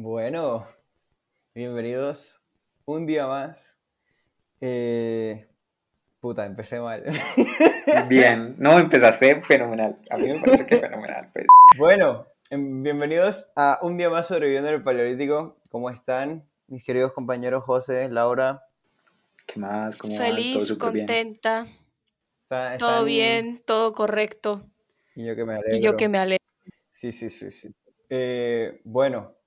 Bueno, bienvenidos un día más. Eh, puta, empecé mal. Bien, no, empezaste fenomenal. A mí me parece que fenomenal. Pues. Bueno, em, bienvenidos a un día más sobreviviendo en el Paleolítico. ¿Cómo están mis queridos compañeros José, Laura? ¿Qué más? ¿Cómo van? Feliz, Todo súper bien. contenta, ¿Está- todo bien, todo correcto. Y yo que me alegro. Y yo que me alegro. Sí, sí, sí, sí. Eh, bueno,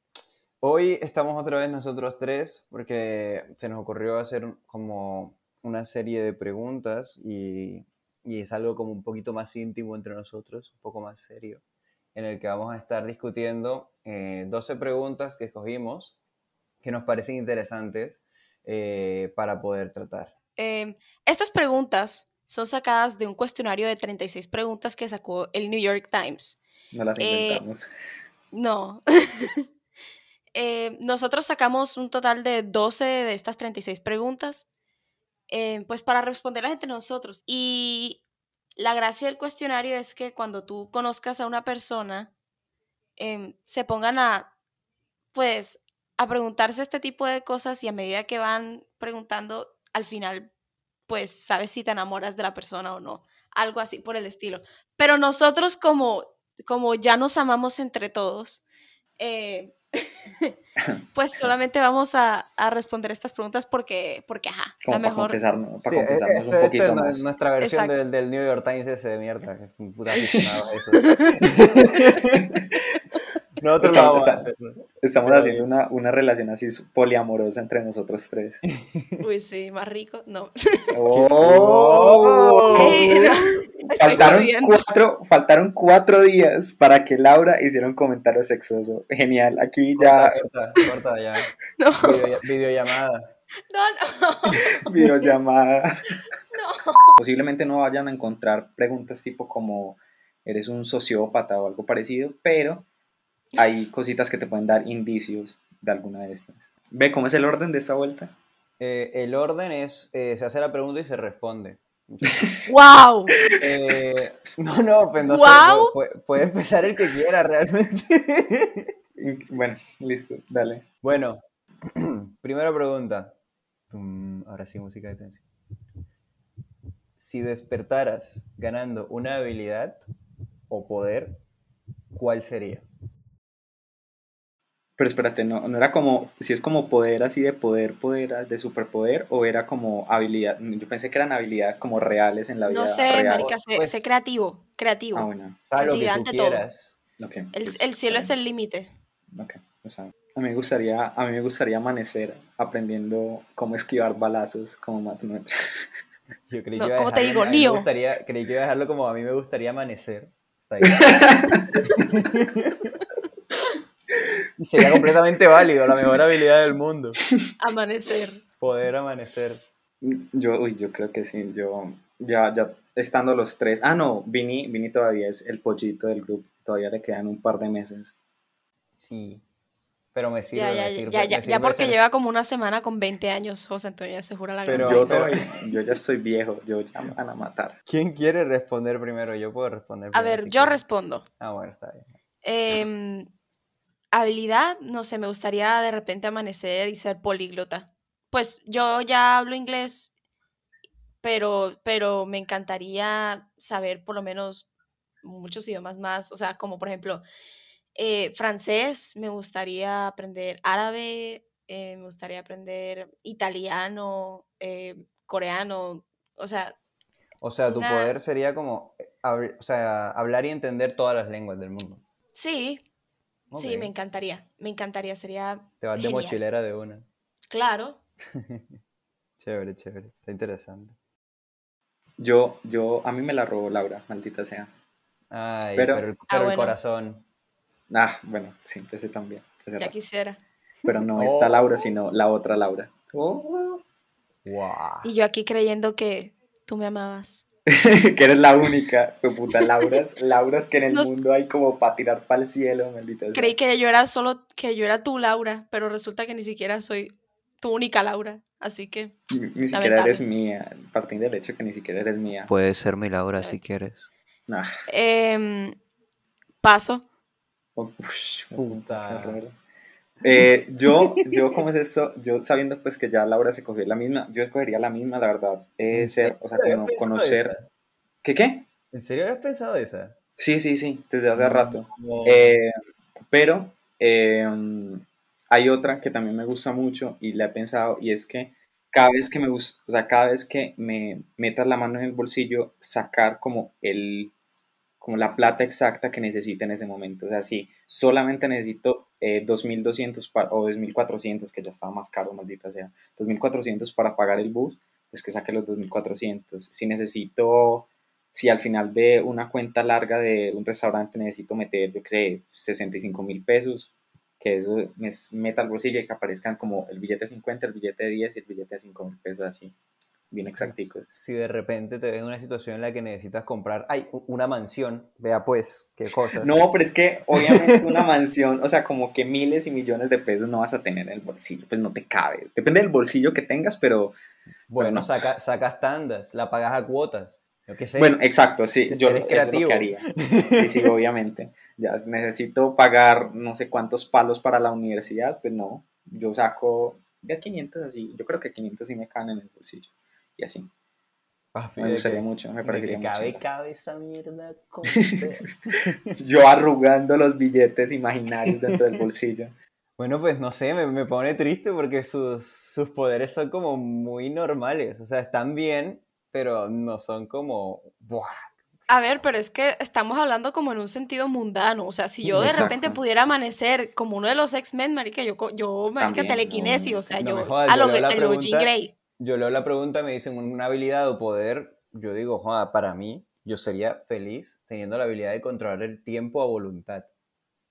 hoy estamos otra vez nosotros tres porque se nos ocurrió hacer como una serie de preguntas y, y es algo como un poquito más íntimo entre nosotros, un poco más serio, en el que vamos a estar discutiendo eh, 12 preguntas que escogimos que nos parecen interesantes eh, para poder tratar. Eh, estas preguntas son sacadas de un cuestionario de 36 preguntas que sacó el New York Times. No las Eh, inventamos. No. Eh, nosotros sacamos un total de 12 de estas 36 preguntas, eh, pues para responderlas entre nosotros. Y la gracia del cuestionario es que cuando tú conozcas a una persona, em, se pongan a, pues, a preguntarse este tipo de cosas y a medida que van preguntando, al final, pues, sabes si te enamoras de la persona o no. Algo así por el estilo. Pero nosotros como, como ya nos amamos entre todos, eh, pues solamente vamos a, a responder estas preguntas porque, porque ajá, Como la para mejor. confesarnos, para Sí, confesarnos esto- un esto poquito es más. nuestra versión del, del New York Times ese de mierda, que es un puta aficionado a eso. Nosotros Estamos- vamos a está- hacer. ¿no? Estamos Pero haciendo una, una relación así poliamorosa entre nosotros tres. Uy, sí, más rico. No. ¡Oh! No, estoy Faltaron cuatro, faltaron cuatro días para que Laura hiciera un comentario sexoso. Genial, aquí ya Corta, corta, corta ya. No, Video- videollamada. no, no. videollamada. no. Posiblemente no vayan a encontrar preguntas tipo como eres un sociópata o algo parecido, pero hay cositas que te pueden dar indicios de alguna de estas. ¿Ve cómo es el orden de esta vuelta? Eh, el orden es, eh, se hace la pregunta y se responde. ¡Wow! Eh, no, no, pues no sé, ¡Guau! pu- puede, puede empezar el que quiera realmente. Bueno, listo, dale. Bueno, primera pregunta. Tum, ahora sí, música de tensión. Si despertaras ganando una habilidad o poder, ¿cuál sería? Pero espérate, no, no era como, si es como poder así de poder, poder, de superpoder, o era como habilidad. Yo pensé que eran habilidades como reales en la vida No sé, real. marica, sé, Pues- sé creativo, creativo. Ah, bueno, sea, lo que tú quieras. ok. el, pues, el cielo es el límite. Ok, bien. A mí me gustaría, a mí me gustaría amanecer aprendiendo cómo esquivar balazos como matemática. Yo creí No, que iba a ¿cómo te dejarlo- digo? a mí me Neo. gustaría- creí que iba a dejarlo como a mí me gustaría amanecer. Está bien. y sería completamente válido, la mejor habilidad del mundo. Amanecer. Poder amanecer. Yo, uy, yo creo que sí, yo ya, ya estando los tres. Ah, no, Vini, Vini todavía es el pollito del grupo, todavía le quedan un par de meses. Sí. Pero me sirve, Ya, ya, me ya, sirve. ya, me ya, sirve porque ser- lleva como una semana con 20 años, José Antonio, ya se jura la Pero- Yo, todavía- yo ya estoy viejo, yo ya me van a matar. ¿Quién quiere responder primero? Yo puedo responder A primero ver, si yo respondo. Ah, bueno, está bien. Em, habilidad, no sé, me gustaría de repente amanecer y ser políglota. Pues yo ya hablo inglés, pero, pero me encantaría saber por lo menos muchos idiomas más, o sea, como por ejemplo eh, francés, me gustaría aprender árabe, eh, me gustaría aprender italiano, eh, coreano, o sea, O sea, tu Una- poder sería como o sea, hablar y entender todas las lenguas del mundo. sí, sí, me encantaría, me encantaría, sería Te vas de genial. mochilera de una. Claro. Chévere, chévere. Está interesante. Yo, yo, a mí me la robó Laura, maldita sea. Ay, Pero- pero, el, Ah, pero el bueno. corazón. Ah, bueno, sí, ese también. ese Ya era. quisiera. Pero no Oh. esta Laura, sino la otra Laura. Oh. Wow. Y yo aquí creyendo que tú me amabas. que eres la única, fue puta Lauras, Lauras que en el Nos- mundo hay como para tirar para el cielo, maldita sea. Creí que yo era solo, que yo era tu Laura, pero resulta que ni siquiera soy tu única Laura. Así que, Ni, ni siquiera eres mía, partiendo del hecho que ni siquiera eres mía. Puedes ser mi Laura si quieres. Ah, em, paso. oh, ush, Puta. Eh, yo, yo, ¿cómo es eso? Yo sabiendo pues que ya Laura se cogió la misma, yo escogería la misma, la verdad. Eh, ser, o sea, como conocer... ¿Qué qué? ¿En serio habías pensado esa? Sí, sí, sí, desde hace rato. Eh, pero hay otra que también me gusta mucho y la he pensado y es que cada vez que me gusta, o sea, cada vez que me metas la mano en el bolsillo, sacar como el como la plata exacta que necesite en ese momento. O sea, si solamente necesito eh, 2.200 o 2.400, que ya estaba más caro, maldita sea, 2.400 para pagar el bus, pues que saque los 2.400. Si necesito, si al final de una cuenta larga de un restaurante necesito meter, yo qué sé, 65 mil pesos, que eso me meta al bolsillo y que aparezcan como el billete de 50, el billete de 10 y el billete de 5 mil pesos así bien exacticos. Si de repente te ves en una situación en la que necesitas comprar, ay, una mansión, vea pues, qué cosa. No, pero es que obviamente una mansión, o sea, como que miles y millones de pesos no vas a tener en el bolsillo, pues no te cabe. Depende del bolsillo que tengas, pero... Bueno, sacas tandas, la pagas a cuotas. Yo qué sé. Bueno, exacto, sí, yo eso es lo que haría. Sí, sí, obviamente. Ya necesito pagar no sé cuántos palos para la universidad, pues no, yo saco de 500 así, yo creo que 500 sí me caen en el bolsillo y así. Ah, me gustaría mucho, me parecería mucho. Cabe, cabe esa mierda Yo arrugando los billetes imaginarios dentro del bolsillo. Bueno, pues no sé, me, me pone triste porque sus, sus, poderes son como muy normales. O sea, están bien, pero no son como. ¡buah! A ver, pero es que estamos hablando como en un sentido mundano. O sea, si yo de repente pudiera amanecer como uno de los X-Men, marica, yo, yo marica, telequinesis, o sea, yo a lo, Jean Grey yo leo la pregunta, me dicen una habilidad o poder, yo digo, para mí, yo sería feliz teniendo la habilidad de controlar el tiempo a voluntad.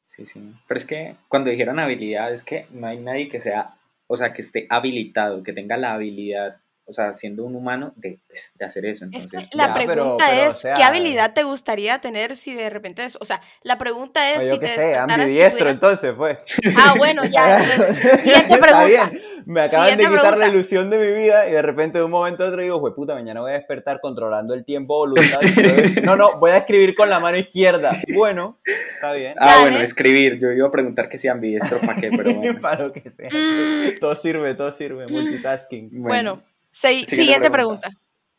Sí, sí. Pero es que cuando dijeron habilidad, es que no hay nadie que sea, o sea, que esté habilitado, que tenga la habilidad o sea, siendo un humano, de, pues, de hacer eso. Entonces, la pregunta es, ¿qué habilidad te gustaría tener si de repente, es, o sea, la pregunta es si te sé, ambidiestro, entonces, pues. Ah, bueno, ya. Siguiente pregunta. Está bien. Me acaban de quitar la ilusión de mi vida y de repente de un momento a otro digo, güey, puta, mañana voy a despertar controlando el tiempo voluntad. no, no, voy a escribir con la mano izquierda. Bueno, está bien. Ah, bueno, escribir. Yo iba a preguntar que si ambidiestro, ¿para qué? Pero bueno. para lo que sea. Mm. Todo sirve, todo sirve. Multitasking. bueno siguiente, pregunta.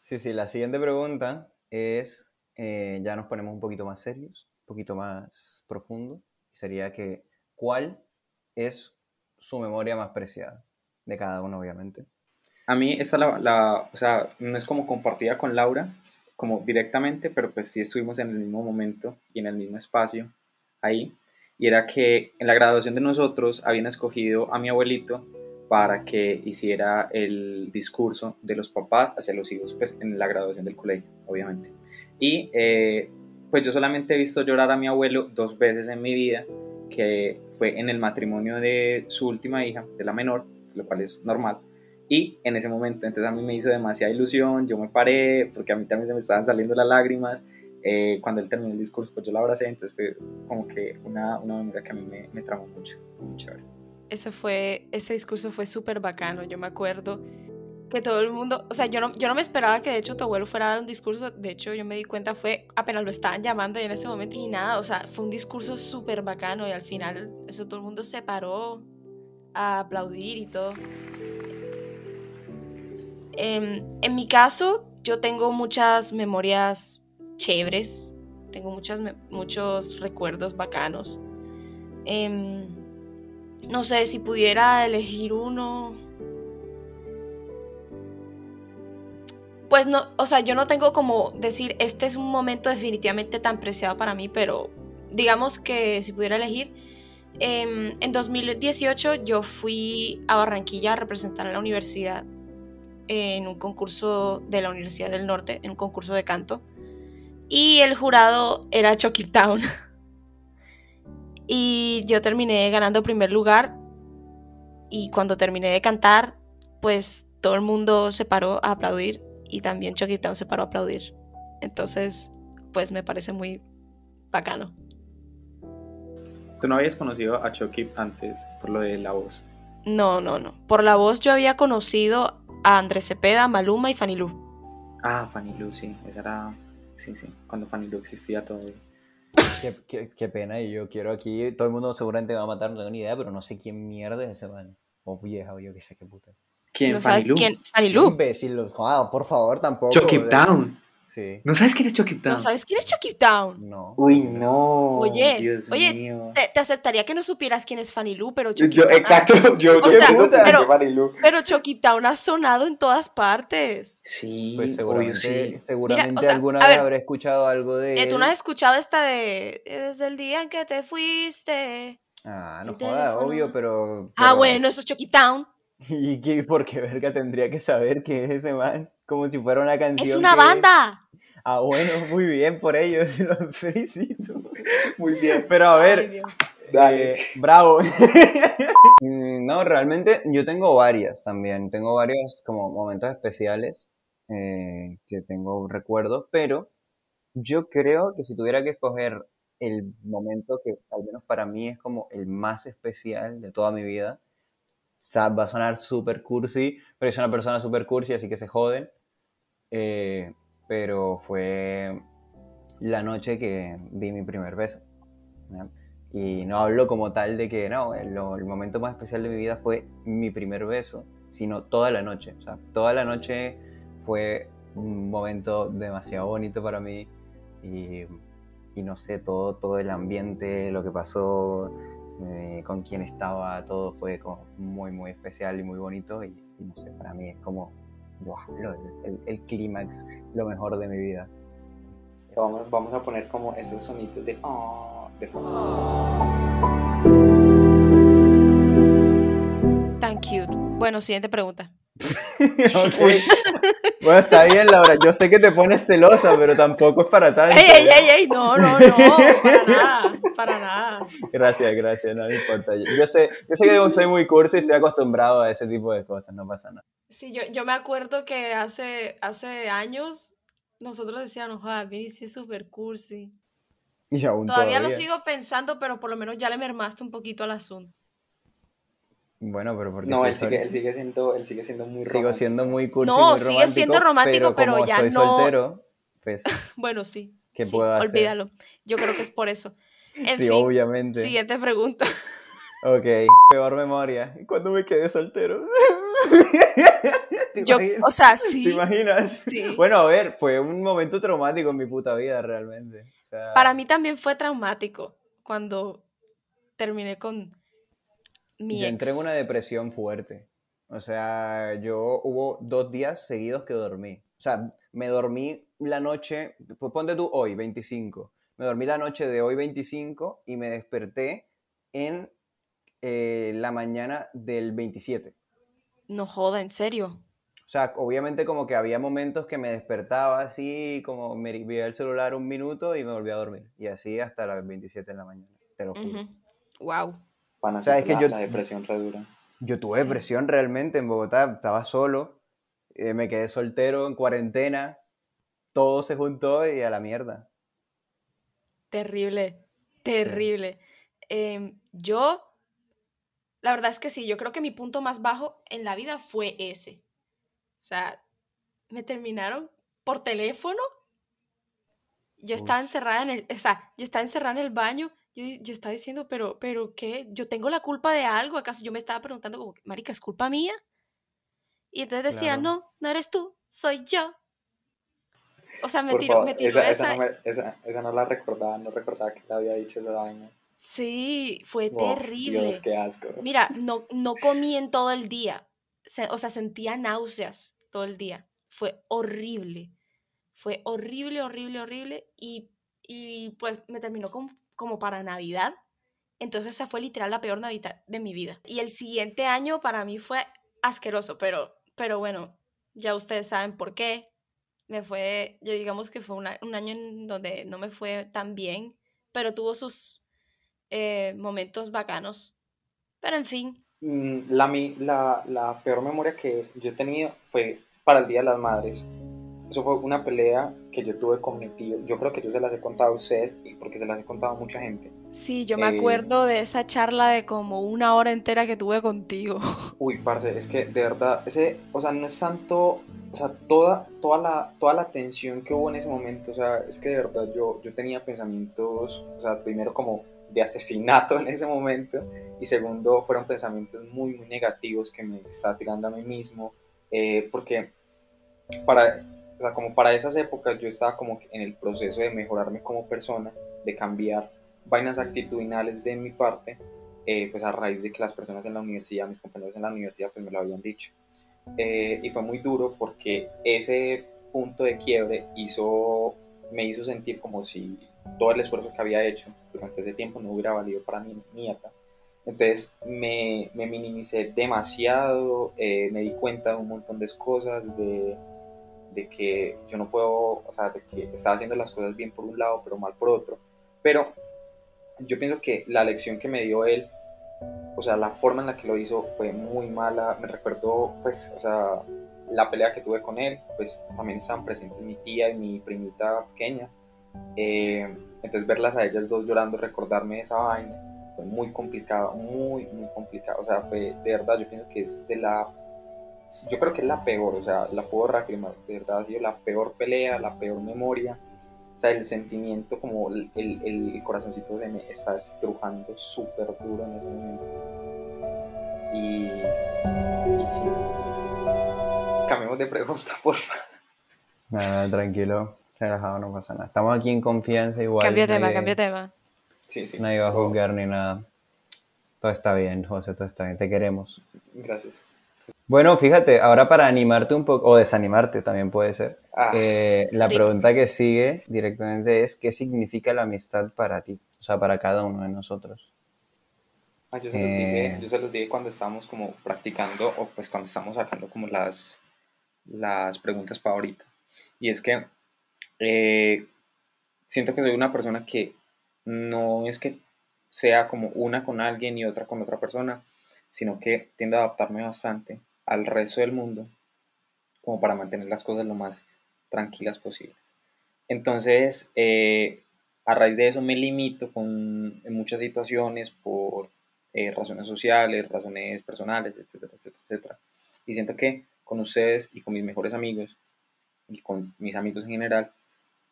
Sí, sí, la siguiente pregunta es, eh, ya nos ponemos un poquito más serios, un poquito más profundo, sería que, ¿cuál es su memoria más preciada? De cada uno, obviamente. A mí esa la, la, o sea, no es como compartida con Laura, como directamente, pero pues sí estuvimos en el mismo momento y en el mismo espacio ahí. Y era que en la graduación de nosotros habían escogido a mi abuelito para que hiciera el discurso de los papás hacia los hijos, pues en la graduación del colegio, obviamente. Y eh, pues yo solamente he visto llorar a mi abuelo dos veces en mi vida, que fue en el matrimonio de su última hija, de la menor, lo cual es normal. Y en ese momento, entonces a mí me hizo demasiada ilusión, yo me paré, porque a mí también se me estaban saliendo las lágrimas. Eh, cuando él terminó el discurso, pues yo lo abracé, entonces fue como que una, una memoria que a mí me, me tramó mucho, muy chévere ese, fue, ese discurso fue súper bacano. Yo me acuerdo que todo el mundo, o sea, yo no, yo no me esperaba que de hecho tu abuelo fuera a dar un discurso, de hecho yo me di cuenta fue apenas lo estaban llamando y en ese momento y nada, o sea, fue un discurso súper bacano y al final eso todo el mundo se paró a aplaudir y todo. Em, en mi caso, yo tengo muchas memorias chéveres, tengo muchas, muchos recuerdos bacanos. Eh, no sé, si pudiera elegir uno. Pues no, o sea, yo no tengo como decir, este es un momento definitivamente tan preciado para mí, pero digamos que si pudiera elegir, em, en 2018 yo fui a Barranquilla a representar a la universidad en un concurso de la Universidad del Norte, en un concurso de canto, y el jurado era Chucky Town. Y yo terminé ganando primer lugar. Y cuando terminé de cantar, pues todo el mundo se paró a aplaudir y también Chucky Town se paró a aplaudir. Entonces, pues me parece muy bacano. ¿Tú no habías conocido a Chucky antes por lo de la voz? No, no, no. Por la voz yo había conocido a Andrés Cepeda, Maluma y Fanny Lu. Ah, Fanny Lu, sí. Esa era. Sí, sí. Cuando Fanny Lu existía todavía. Qué, qué- qué pena, y yo quiero aquí, todo el mundo seguramente me va a matar, no tengo ni idea, pero no sé quién mierda es ese man. O vieja, o yo qué sé qué puta. ¿Quién? ¿No Fanny sabes Lu. quién? Fanny Qué Lu. imbécil, los- joda, por favor, tampoco. Chucky Town. Sí, ¿No sabes quién es Chucky Town? ¿No sabes quién es Chucky Town? no. Uy, no. Oye, Dios oye, mío. Te, te aceptaría que no supieras quién es Fanny Lu, pero Chucky Yo, Town ha- exacto, yo, O sea, pero- Fanny Lu. Pero Chucky Town ha sonado en todas partes. Sí, Pues seguramente, sí. seguramente Mira, o sea, alguna vez ver, habré escuchado algo de Eh, ¿Tú no has escuchado esta de eh, Desde el día en que te fuiste? Ah, no el joda, teléfono? obvio, pero... Ah, bueno, eso es Chucky Town. ¿Y qué, por qué verga tendría que saber qué es ese man? Como si fuera una canción Es una que- banda. Ah, bueno, muy bien por ellos, los felicito. Muy bien. Pero a ver, Ay, Dios. Dale. Eh, bravo. Mm, no, realmente yo tengo varias también. Tengo varios como momentos especiales eh, que tengo recuerdos, pero yo creo que si tuviera que escoger el momento que al menos para mí es como el más especial de toda mi vida, o sea, va a sonar súper cursi, pero soy una persona súper cursi, así que se joden. Eh, pero fue la noche que di mi primer beso. ¿ya? Y no hablo como tal de que no, el, el momento más especial de mi vida fue mi primer beso, sino toda la noche. O sea, toda la noche fue un momento demasiado bonito para mí y, y no sé, todo, todo el ambiente, lo que pasó, eh, con quién estaba, todo fue como muy, muy especial y muy bonito y, y no sé, para mí es como ¡buah! lo- el, el clímax, lo mejor de mi vida. Vamos, vamos a poner como esos sonidos de... "Ah", de fondo. Tan cute. Bueno, siguiente pregunta. Ok. Bueno, está bien, Laura. Yo sé que te pones celosa, pero tampoco es para tanto. ¡Ey, ey, ey, ey! No, no, no. Para nada. Para nada. Gracias, gracias, no me importa. Yo sé, yo sé que soy muy cursi y estoy acostumbrado a ese tipo de cosas, no pasa nada. Sí, yo, yo me acuerdo que hace, hace años nosotros decíamos, ah, Vini sí es súper cursi. Y aún Todavía, todavía. lo sigo pensando, pero por lo menos ya le mermaste un poquito al asunto. Bueno, pero porque No, él sigue, sol- él sigue siendo, él sigue siendo muy Sigo romántico. siendo muy cursi, No, muy sigue siendo romántico, pero como ya estoy no- soltero, pues, Bueno, sí. ¿qué sí, puedo hacer? Olvídalo. Yo creo que es por eso. En sí, fin, obviamente. siguiente pregunta. Ok, peor memoria. Cuando me quedé soltero. ¿Te Yo, imaginas? o sea, ¿Te sí. imaginas? Sí. Bueno, a ver, fue un momento traumático en mi puta vida, realmente. O sea, Para mí también fue traumático cuando terminé con mi yo ex. entré en una depresión fuerte. O sea, yo hubo dos días seguidos que dormí. O sea, me dormí la noche, pues ponte tú hoy, 25. Me dormí la noche de hoy, 25, y me desperté en eh, la mañana del 27. No joda, en serio. O sea, obviamente como que había momentos que me despertaba así, como me veía el celular un minuto y me volvía a dormir. Y así hasta las 27 de la mañana, te lo juro. Wow. Van a O sea, ser es que la, yo- la depresión re dura. Yo tuve Sí. depresión realmente en Bogotá, estaba solo, eh, me quedé soltero en cuarentena, todo se juntó y a la mierda. Terrible, terrible. Em, yo, la verdad es que sí, yo creo que mi punto más bajo en la vida fue ese. O sea, me terminaron por teléfono. Yo estaba encerrada en el, o sea, yo estaba encerrada en el baño. Yo, yo estaba diciendo, pero, pero, ¿qué? ¿Yo tengo la culpa de algo? ¿Acaso yo me estaba preguntando como, marica, ¿es culpa mía? Y entonces decía, Claro. no, no eres tú, soy yo. O sea, me Por tiró, favor, me tiró esa, esa, esa, no me- esa- esa no la recordaba, no recordaba que le había dicho esa vaina. Sí, fue terrible. Dios, qué asco. Mira, no, no comí en todo el día. O sea, sentía náuseas todo el día. Fue horrible. Fue horrible, horrible, horrible. Y, y pues me terminó con- como para Navidad. Entonces esa fue literal la peor Navidad de mi vida. Y el siguiente año para mí fue asqueroso, pero, pero bueno, ya ustedes saben por qué. Me fue, yo digamos que fue un año en donde no me fue tan bien, pero tuvo sus eh, momentos bacanos. Pero en fin, Mm, la, la peor memoria que yo he tenido fue para el Día de las Madres. Eso fue una pelea que yo tuve con mi tío. Yo creo que yo se las he contado a ustedes y porque se las he contado a mucha gente. sí, yo me Eh, acuerdo de esa charla de como una hora entera que tuve contigo. Uy, parce, es que de verdad, ese, o sea, no es tanto o sea, toda, toda, la, toda la tensión que hubo en ese momento, o sea, es que de verdad yo, yo tenía pensamientos, o sea, primero como de asesinato en ese momento y segundo fueron pensamientos muy, muy negativos que me estaba tirando a mí mismo, eh, porque para, o sea, como para esas épocas yo estaba como en el proceso de mejorarme como persona, de cambiar vainas actitudinales de mi parte, eh, pues a raíz de que las personas en la universidad, mis compañeros en la universidad, pues me lo habían dicho. Eh, y fue muy duro porque ese punto de quiebre hizo, me hizo sentir como si todo el esfuerzo que había hecho durante ese tiempo no hubiera valido para mi mierda. Entonces me, me minimicé demasiado, eh, me di cuenta de un montón de cosas, de, de, que yo no puedo, o sea, de que estaba haciendo las cosas bien por un lado, pero mal por otro. Pero yo pienso que la lección que me dio él o sea, la forma en la que lo hizo fue muy mala. Me recuerdo, pues, o sea, la pelea que tuve con él, pues también estaban presentes mi tía y mi primita pequeña. Eh, entonces verlas a ellas dos llorando, recordarme esa vaina, fue muy complicado, muy, muy complicado. O sea, fue de verdad, yo pienso que es de la... Yo creo que es la peor, o sea, la puedo reafirmar, de verdad ha sido la peor pelea, la peor memoria sea, el sentimiento, como el, el, corazoncito se me está estrujando súper duro en ese momento. Y, y sí. Cambiemos de pregunta, por favor. Nada, tranquilo, relajado, no pasa nada. Estamos aquí en confianza igual. Cambia tema, cambia tema. Sí, sí. Nadie va a juzgar ni nada. Todo está bien, José, todo está bien. Te queremos. Gracias. Bueno, fíjate, ahora para animarte un poco, o desanimarte también puede ser, ah, eh, la pregunta que sigue directamente es, ¿qué significa la amistad para ti? O sea, para cada uno de nosotros. Ah, yo, se los dije, eh, yo se los dije cuando estábamos como practicando, o pues cuando estábamos sacando como las, las preguntas para ahorita. Y es que eh, siento que soy una persona que no es que sea como una con alguien y otra con otra persona, sino que tiendo a adaptarme bastante al resto del mundo como para mantener las cosas lo más tranquilas posible. Entonces, eh, a raíz de eso me limito con, en muchas situaciones por eh, razones sociales, razones personales, etcétera, etcétera, etcétera. Y siento que con ustedes y con mis mejores amigos y con mis amigos en general,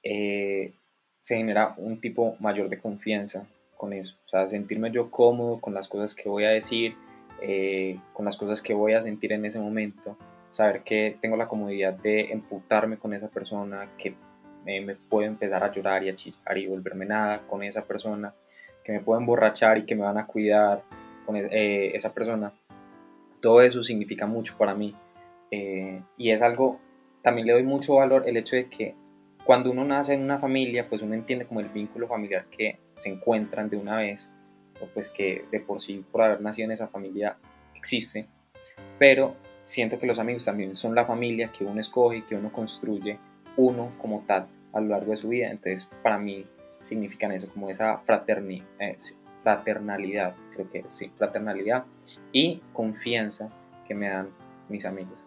eh, se genera un tipo mayor de confianza con eso. O sea, sentirme yo cómodo con las cosas que voy a decir, eh, con las cosas que voy a sentir en ese momento, saber que tengo la comodidad de emputarme con esa persona, que me puedo empezar a llorar y a chillar y volverme nada con esa persona, que me puedo emborrachar y que me van a cuidar con eh, esa persona. Todo eso significa mucho para mí eh, y es algo, también le doy mucho valor el hecho de que cuando uno nace en una familia, pues uno entiende como el vínculo familiar que se encuentran de una vez pues que de por sí, por haber nacido en esa familia, existe, pero siento que los amigos también son la familia que uno escoge que uno construye uno como tal a lo largo de su vida, entonces para mí significan eso, como esa eh, fraternalidad, creo que sí, fraternalidad y confianza que me dan mis amigos,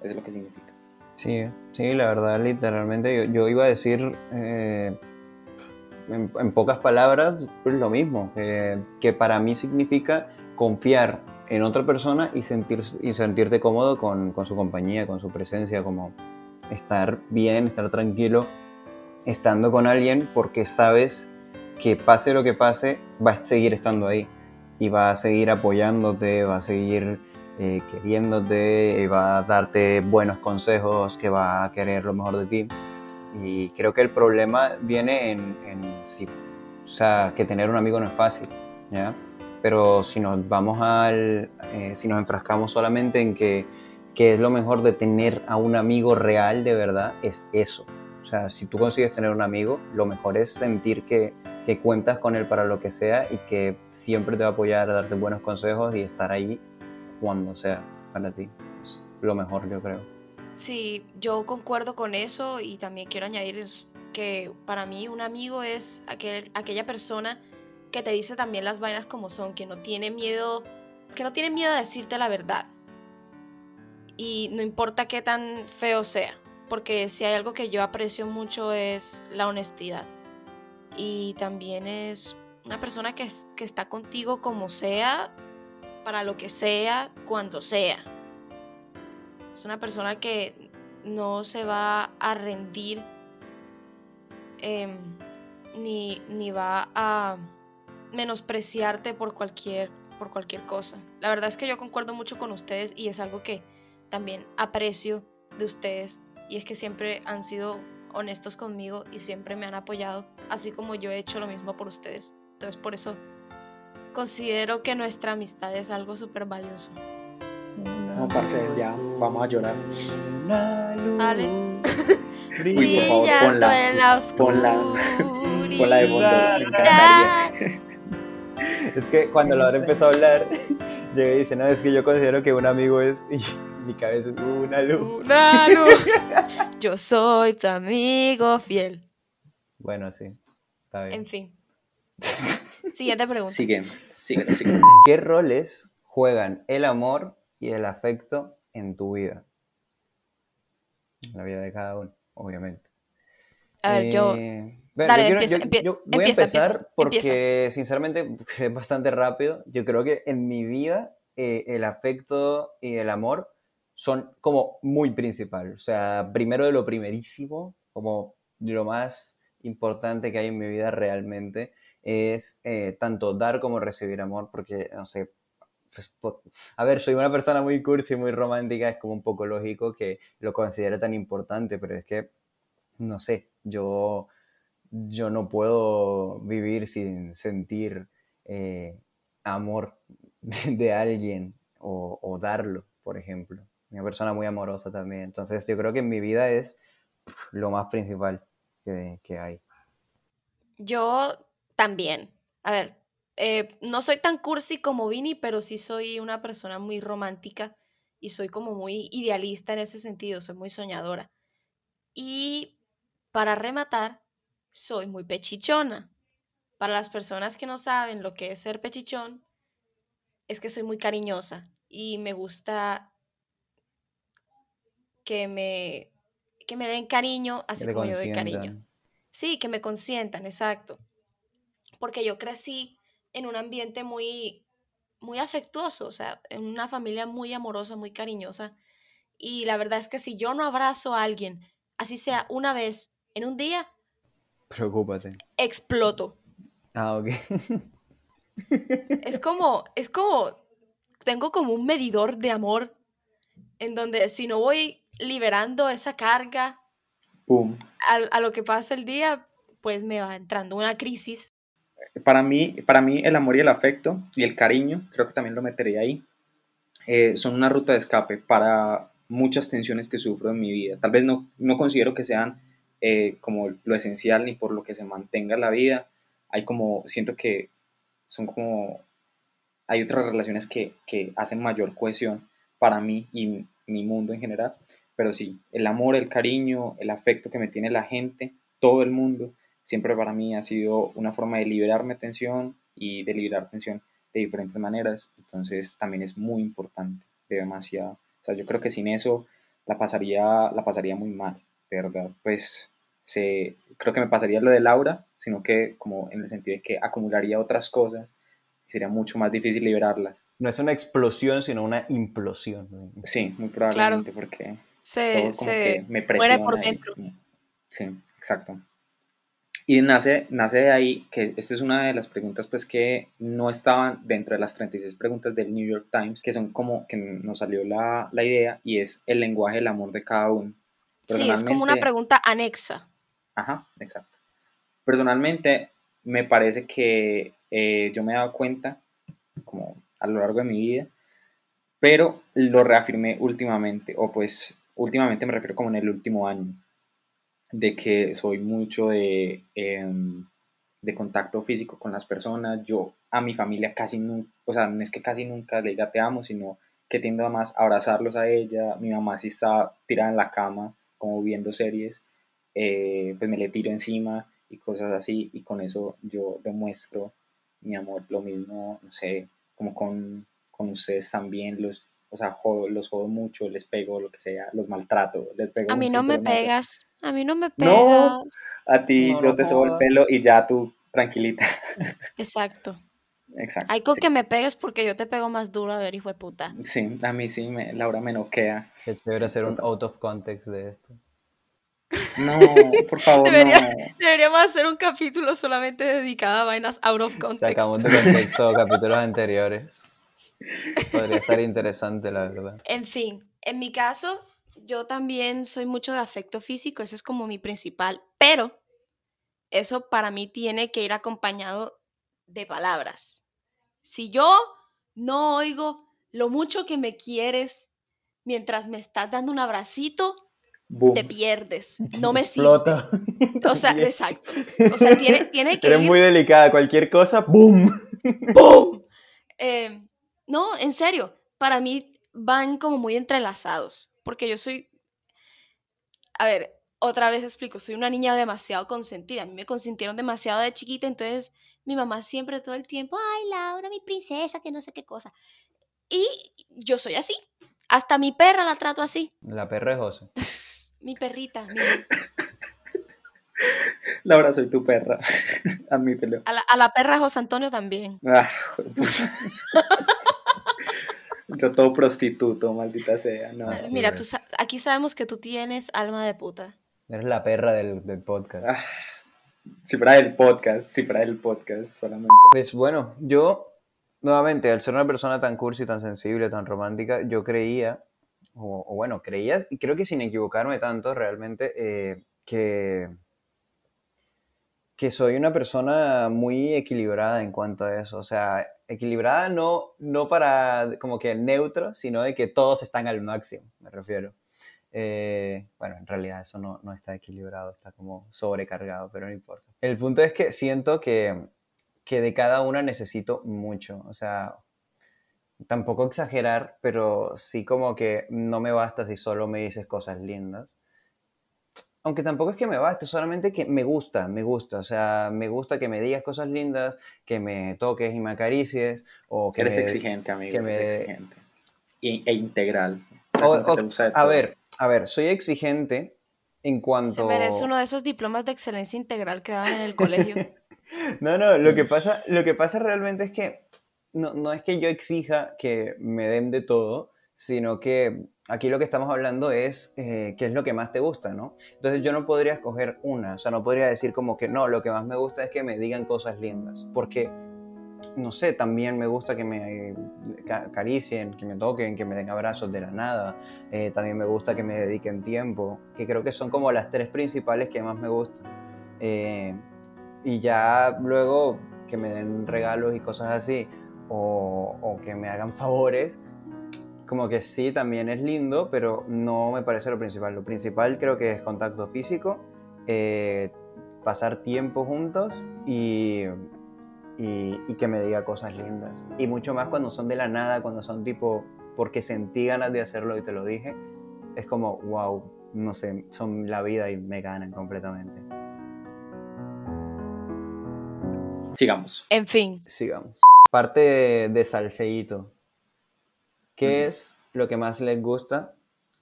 eso es lo que significa. Sí, sí, la verdad, literalmente yo, iba a decir... Eh, en, pocas palabras, pues lo mismo, que para mí significa confiar en otra persona y, sentir, y sentirte cómodo con, con, su compañía, con su presencia, como estar bien, estar tranquilo, estando con alguien porque sabes que pase lo que pase, va a seguir estando ahí y va a seguir apoyándote, va a seguir eh, queriéndote, va a darte buenos consejos, que va a querer lo mejor de ti. Y creo que el problema viene en, si, o sea, que tener un amigo no es fácil, ¿ya? Pero si nos vamos al, eh, si nos enfrascamos solamente en que, que es lo mejor de tener a un amigo real de verdad, es eso. O sea, si tú consigues tener un amigo, lo mejor es sentir que, que cuentas con él para lo que sea y que siempre te va a apoyar, a darte buenos consejos y estar ahí cuando sea para ti. Es lo mejor, yo creo. Sí, yo concuerdo con eso y también quiero añadir que para mí un amigo es aquel, aquella persona que te dice también las vainas como son, que no tiene miedo, que no tiene miedo a decirte la verdad. Y no importa qué tan feo sea, porque si hay algo que yo aprecio mucho es la honestidad. Y también es una persona que, que está contigo como sea, para lo que sea, cuando sea. Es una persona que no se va a rendir em, ni, ni va a menospreciarte por cualquier, por cualquier cosa. La verdad es que yo concuerdo mucho con ustedes y es algo que también aprecio de ustedes y es que siempre han sido honestos conmigo y siempre me han apoyado, así como yo he hecho lo mismo por ustedes. Entonces por eso considero que nuestra amistad es algo súper valioso. No, parce, ya, vamos a llorar. Dale. Uy, por favor, ponla, en la ponla, ponla de fondo, me encantaría. Es que cuando Laura empezó a hablar, llegué y dice, no, es que yo considero que un amigo es... Y mi cabeza es una luz. Una luz. Yo soy tu amigo fiel. Bueno, sí, está bien. En fin. Siguiente pregunta. Sigue, sigue, sigue. ¿Qué roles juegan el amor y el afecto en tu vida? En la vida de cada uno, obviamente. A ver, yo. Eh, bueno, Dale, yo quiero- empieza, yo- empie- yo voy empieza, a empezar empieza, porque, sinceramente, es bastante rápido. Yo creo que en mi vida eh, el afecto y el amor son como muy principal. O sea, primero de lo primerísimo, como lo más importante que hay en mi vida realmente, es eh, tanto dar como recibir amor, porque, no sé, pues, a ver, soy una persona muy cursi, muy romántica, es como un poco lógico que lo considere tan importante, pero es que, no sé, yo, yo no puedo vivir sin sentir eh, amor de, alguien o, o darlo, por ejemplo. Una persona muy amorosa también. Entonces, yo creo que en mi vida es lo más principal que, que hay. Yo también. A ver, eh, no soy tan cursi como Vini, pero sí soy una persona muy romántica y soy como muy idealista en ese sentido, soy muy soñadora. Y para rematar, soy muy pechichona. Para las personas que no saben lo que es ser pechichón, es que soy muy cariñosa y me gusta que me, que me den cariño, así como yo doy cariño. Sí, que me consientan, exacto. Porque yo crecí en un ambiente muy, muy afectuoso, o sea, en una familia muy amorosa, muy cariñosa. Y la verdad es que si yo no abrazo a alguien, así sea una vez en un día, Preocúpate. exploto. Ah, ok. Es como, es como, tengo como un medidor de amor en donde si no voy liberando esa carga Pum. a, a lo que pasa el día, pues me va entrando una crisis. Para mí, para mí el amor y el afecto y el cariño, creo que también lo metería ahí, eh, son una ruta de escape para muchas tensiones que sufro en mi vida. Tal vez no, no considero que sean eh, como lo esencial ni por lo que se mantenga la vida. Hay como, siento que son como, hay otras relaciones que, que hacen mayor cohesión para mí y mi mundo en general. Pero sí, el amor, el cariño, el afecto que me tiene la gente, todo el mundo, siempre para mí ha sido una forma de liberarme tensión y de liberar tensión de diferentes maneras. Entonces también es muy importante, de demasiado. O sea, yo creo que sin eso la pasaría, la pasaría muy mal, de verdad. Pues se, creo que me pasaría lo de Laura, sino que como en el sentido de que acumularía otras cosas y sería mucho más difícil liberarlas. No es una explosión, sino una implosión. Sí, muy probablemente porque todo Se, como se que me muere presiona. y- sí, exacto. Y nace, nace de ahí que esta es una de las preguntas pues que no estaban dentro de las 36 preguntas del New York Times, que son como que nos salió la, la idea y es el lenguaje del amor de cada uno. Sí, es como una pregunta anexa. Ajá, exacto. Personalmente, me parece que eh, yo me he dado cuenta, como a lo largo de mi vida, pero lo reafirmé últimamente, o pues últimamente me refiero como en el último año, de que soy mucho de, em, de contacto físico con las personas. Yo a mi familia casi nunca, o sea, no es que casi nunca le diga te amo, sino que tiendo a más abrazarlos a ella. Mi mamá sí está tirada en la cama, como viendo series, eh, pues me le tiro encima y cosas así, y con eso yo demuestro mi amor. Lo mismo, no sé, como con, con ustedes también, los, o sea, jodo- los jodo mucho, les pego, lo que sea, los maltrato, les pego A mí no me pegas. A mí no me pegas. No. A ti No, yo no te sobo el pelo y ya tú, tranquilita. Exacto. Exacto. Hay con sí. que me pegues porque yo te pego más duro, a ver, hijo de puta. Sí, a mí sí, me, Laura me noquea. Qué chévere Sí, hacer un out of context de esto. No, por favor, Debería- no. Deberíamos hacer un capítulo solamente dedicado a vainas out of context. Sacamos de contexto capítulos anteriores. Podría estar interesante, la verdad. En fin, en mi caso, yo también soy mucho de afecto físico, ese es como mi principal, pero eso para mí tiene que ir acompañado de palabras. Si yo no oigo lo mucho que me quieres mientras me estás dando un abracito, Boom. te pierdes, no me. Flota. O sea, exacto. O sea, tiene, tiene que Eres ir muy delicada. Cualquier cosa, ¡boom! ¡Boom! Eh, no, en serio, para mí van como muy entrelazados, porque yo soy, a ver, otra vez explico, soy una niña demasiado consentida, a mí me consintieron demasiado de chiquita, entonces mi mamá siempre todo el tiempo, ay Laura, mi princesa, que no sé qué cosa. Y yo soy así, hasta mi perra la trato así, La perra es José. mi perrita, mi- Laura, soy tu perra. Admítelo. a, la, a la perra José Antonio también. Ah. Yo todo prostituto, maldita sea. No. Así Mira, tú, sa- aquí sabemos que tú tienes alma de puta. Eres la perra del, del podcast. Ah, si fuera del podcast, si fuera del podcast solamente. Pues bueno, yo, nuevamente, al ser una persona tan cursi, tan sensible, tan romántica, yo creía, o, o bueno, creía, y creo que sin equivocarme tanto realmente, eh, que, que soy una persona muy equilibrada en cuanto a eso. O sea, equilibrada no, no para como que neutro, sino de que todos están al máximo, me refiero. Eh, bueno, en realidad eso no, no está equilibrado, está como sobrecargado, pero no importa. El punto es que siento que, que de cada una necesito mucho. O sea, tampoco exagerar, pero sí como que no me basta si solo me dices cosas lindas. Aunque tampoco es que me baste, solamente que me gusta, me gusta. O sea, me gusta que me digas cosas lindas, que me toques y me acaricies, o que Eres me... exigente, amigo. que eres me- exigente. E, e integral. o- o- a todo. ver, a ver, soy exigente en cuanto... Se merece uno de esos diplomas de excelencia integral que daban en el colegio. No, no, lo que pasa, lo que pasa realmente es que no, no es que yo exija que me den de todo, sino que aquí lo que estamos hablando es eh, qué es lo que más te gusta, ¿no? Entonces yo no podría escoger una, o sea, no podría decir como que no, lo que más me gusta es que me digan cosas lindas, porque, no sé, también me gusta que me ca- acaricien, que me toquen, que me den abrazos de la nada, eh, también me gusta que me dediquen tiempo, que creo que son como las tres principales que más me gustan. Eh, y ya luego que me den regalos y cosas así, o que me hagan favores, como que sí, también es lindo, pero no me parece lo principal. Lo principal creo que es contacto físico, eh, pasar tiempo juntos y, y, y que me diga cosas lindas. Y mucho más cuando son de la nada, cuando son tipo, porque sentí ganas de hacerlo y te lo dije, es como, wow, no sé, son la vida y me ganan completamente. Sigamos. En fin, Sigamos. Parte de, de salseíto. ¿Qué es lo que más les gusta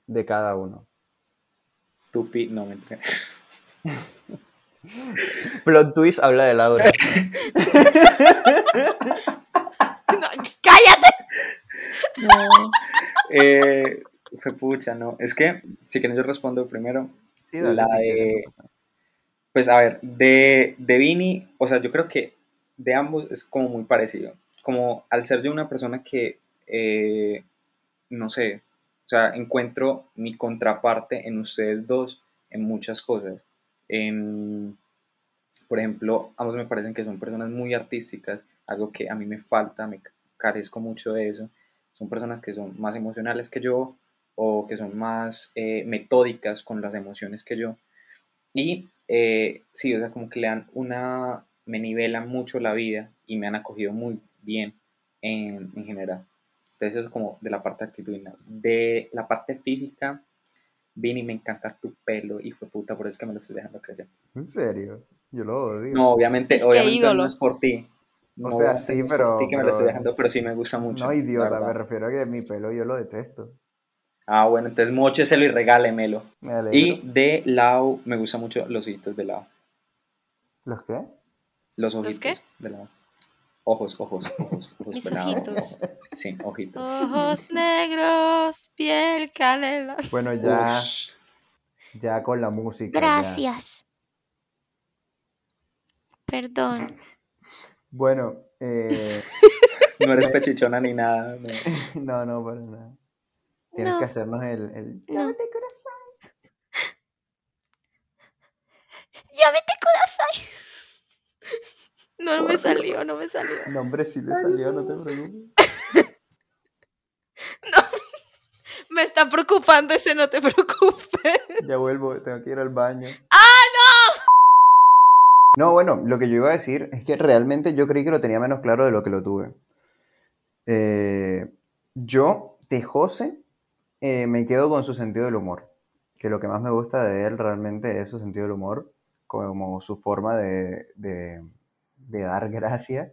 de cada uno? Tupi, no me entré. Plot twist habla de Laura. No, ¡cállate! No. Eh, fue pucha, no. Es que, si quieren, yo respondo primero. Sí, dale, la si de. Pues a ver, de, de Vini, o sea, yo creo que de ambos es como muy parecido. Como al ser yo una persona que, eh, no sé, o sea, encuentro mi contraparte en ustedes dos en muchas cosas. En, por ejemplo, ambos me parecen que son personas muy artísticas, algo que a mí me falta, me carezco mucho de eso. Son personas que son más emocionales que yo o que son más eh, metódicas con las emociones que yo. Y eh, sí, o sea, como que le dan una, me nivelan mucho la vida y me han acogido muy bien en, en general. Entonces eso es como de la parte actitudinal. De la parte física, Vini, me encanta tu pelo, hijo de puta, por eso es que me lo estoy dejando crecer. ¿En serio? Yo lo odio. No, obviamente, Es que obviamente ídolo. no es por ti. No, O sea, sí, es por pero- ti que me lo pero- estoy dejando, pero sí me gusta mucho. No, idiota, me refiero a que mi pelo yo lo detesto. Ah, bueno, entonces mocheselo y regálemelo. Me. Y de Lau, me gustan mucho los ojitos de Lau. ¿Los qué? Los ojitos qué? de Lau. Ojos, ojos, ojos, ojos Mis pelados. ojitos. Sí, ojitos. Ojos negros, piel canela. Bueno, ya, Ush. ya con la música. ya. Gracias. Perdón. Bueno, eh, No eres pechichona ni nada. no. no, no, para nada. Tienes No. que hacernos el... el... No. Llámate corazón. No, no me salió, no me salió. No, hombre, sí te salió, no te preocupes. Me está preocupando ese, no te preocupes. Ya vuelvo, tengo que ir al baño. ¡Ah, No, bueno, lo que yo iba a decir es que realmente yo creí que lo tenía menos claro de lo que lo tuve. Eh, yo, de José, eh, me quedo con su sentido del humor. Que lo que más me gusta de él realmente es su sentido del humor, como su forma de, de- de dar gracia,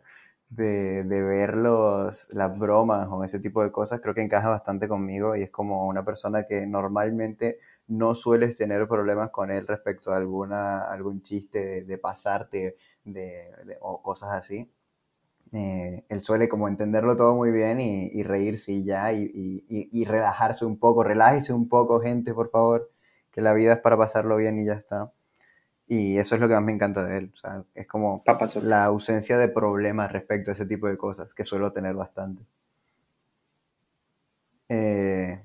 de, de ver los, las bromas o ese tipo de cosas. Creo que encaja bastante conmigo y es como una persona que normalmente no sueles tener problemas con él respecto a alguna, algún chiste de, pasarte de, de- o cosas así. Eh, él suele como entenderlo todo muy bien y, y reírse y ya y- y- y relajarse un poco. Relájese un poco, gente, por favor, que la vida es para pasarlo bien y ya está. Y eso es lo que más me encanta de él. O sea, es como la ausencia de problemas respecto a ese tipo de cosas, que suelo tener bastante. Eh,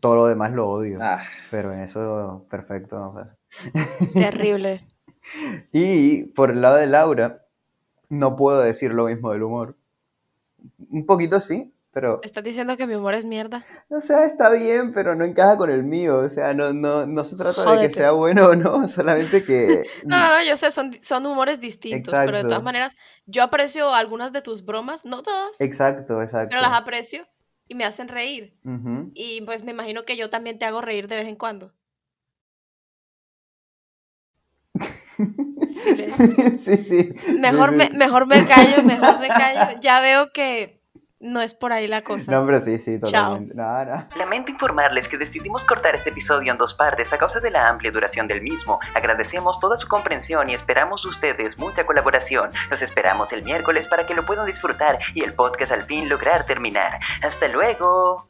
todo lo demás lo odio. Ah, Pero en eso, perfecto. o sea. Terrible. Y por el lado de Laura, no puedo decir lo mismo del humor. Un poquito sí, pero, ¿Estás diciendo que mi humor es mierda? o sea, está bien, pero no encaja con el mío. O sea, no, no, no se trata de que sea bueno o no, solamente que... No, no, no, yo sé, son, son humores distintos, pero de Exacto. todas maneras, yo aprecio algunas de tus bromas, no todas, Exacto, exacto. pero las aprecio y me hacen reír. Ujú. Y pues me imagino que yo también te hago reír de vez en cuando. Sí, sí. Mejor me, mejor me callo, mejor me callo. Ya veo que no es por ahí la cosa. No, pero sí, sí, Chao. totalmente. No, no. Lamento informarles que decidimos cortar este episodio en dos partes a causa de la amplia duración del mismo. Agradecemos toda su comprensión y esperamos ustedes mucha colaboración. Los esperamos el miércoles para que lo puedan disfrutar y el podcast al fin lograr terminar. ¡Hasta luego!